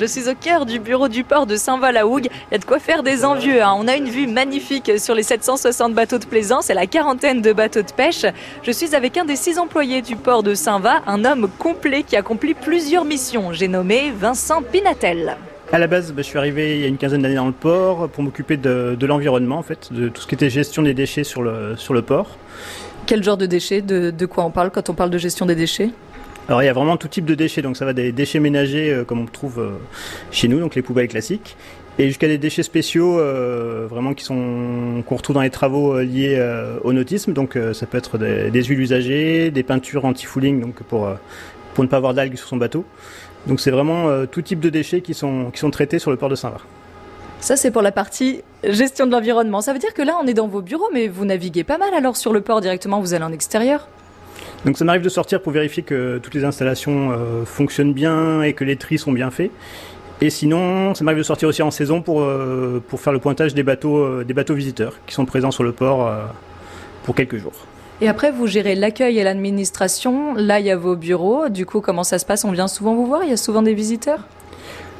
Je suis au cœur du bureau du port de Saint-Val-à-Hougue. Il y a de quoi faire des envieux. Hein. On a une vue magnifique sur les 760 bateaux de plaisance et la quarantaine de bateaux de pêche. Je suis avec un des six employés du port de Saint-Va, un homme complet qui accomplit plusieurs missions. J'ai nommé Vincent Pinatel. À la base, bah, je suis arrivé il y a une quinzaine d'années dans le port pour m'occuper de, l'environnement, en fait, de tout ce qui était gestion des déchets sur le, sur le port. Quel genre de déchets de, de quoi on parle quand on parle de gestion des déchets? Alors il y a vraiment tout type de déchets, donc ça va des déchets ménagers euh, comme on trouve euh, chez nous, donc les poubelles classiques, et jusqu'à des déchets spéciaux euh, vraiment qui sont qu'on retrouve dans les travaux liés au nautisme. Donc ça peut être des, huiles usagées, des peintures anti-fouling, donc pour pour ne pas avoir d'algues sur son bateau. Donc c'est vraiment tout type de déchets qui sont qui sont traités sur le port de Saint-Var. Ça, c'est pour la partie gestion de l'environnement. Ça veut dire que là, on est dans vos bureaux, mais vous naviguez pas mal alors sur le port directement, vous allez en extérieur? Donc ça m'arrive de sortir pour vérifier que toutes les installations euh, fonctionnent bien et que les tris sont bien faits. Et sinon, ça m'arrive de sortir aussi en saison pour, euh, pour faire le pointage des bateaux, euh, des bateaux visiteurs qui sont présents sur le port pour quelques jours. Et après, vous gérez l'accueil et l'administration. Là, il y a vos bureaux. Du coup, comment ça se passe? On vient souvent vous voir? Il y a souvent des visiteurs?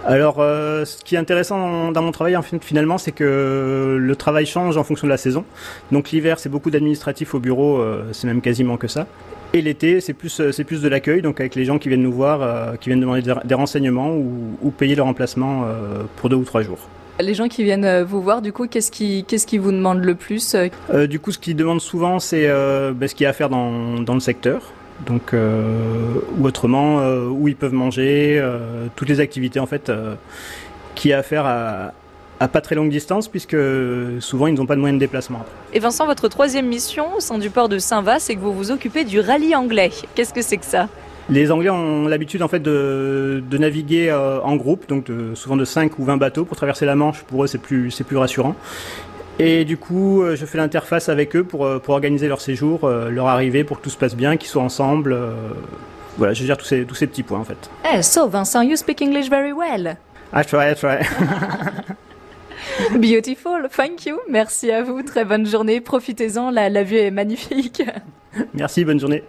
Alors, ce qui est intéressant dans, mon travail, finalement, c'est que le travail change en fonction de la saison. Donc, l'hiver, c'est beaucoup d'administratifs au bureau, c'est même quasiment que ça. Et l'été, c'est plus, euh, c'est plus de l'accueil, donc avec les gens qui viennent nous voir, euh, qui viennent demander des renseignements ou, payer leur emplacement euh, pour deux ou trois jours. Les gens qui viennent vous voir, du coup, qu'est-ce qui, qu'est-ce qui vous demandent le plus Du coup, ce qu'ils demandent souvent, c'est ben, ce qu'il y a à faire dans, dans le secteur. Donc, ou autrement, où ils peuvent manger, toutes les activités en fait, qui a à faire à, à pas très longue distance, puisque souvent ils n'ont pas de moyens de déplacement. Et Vincent, votre troisième mission au sein du port de Saint-Va, c'est que vous vous occupez du rallye anglais. Qu'est-ce que c'est que ça? Les Anglais ont l'habitude en fait de, naviguer euh, en groupe, donc souvent de 5 ou 20 bateaux pour traverser la Manche. Pour eux, c'est plus c'est plus rassurant. Et du coup, euh, je fais l'interface avec eux pour, euh, pour organiser leur séjour, leur arrivée, pour que tout se passe bien, qu'ils soient ensemble. voilà, je gère tous ces tous ces petits points en fait. Eh, so Vincent, you speak English very well. I try, I try. Beautiful, thank you. Merci à vous. Très bonne journée. Profitez-en. La, la vue est magnifique. Merci, bonne journée.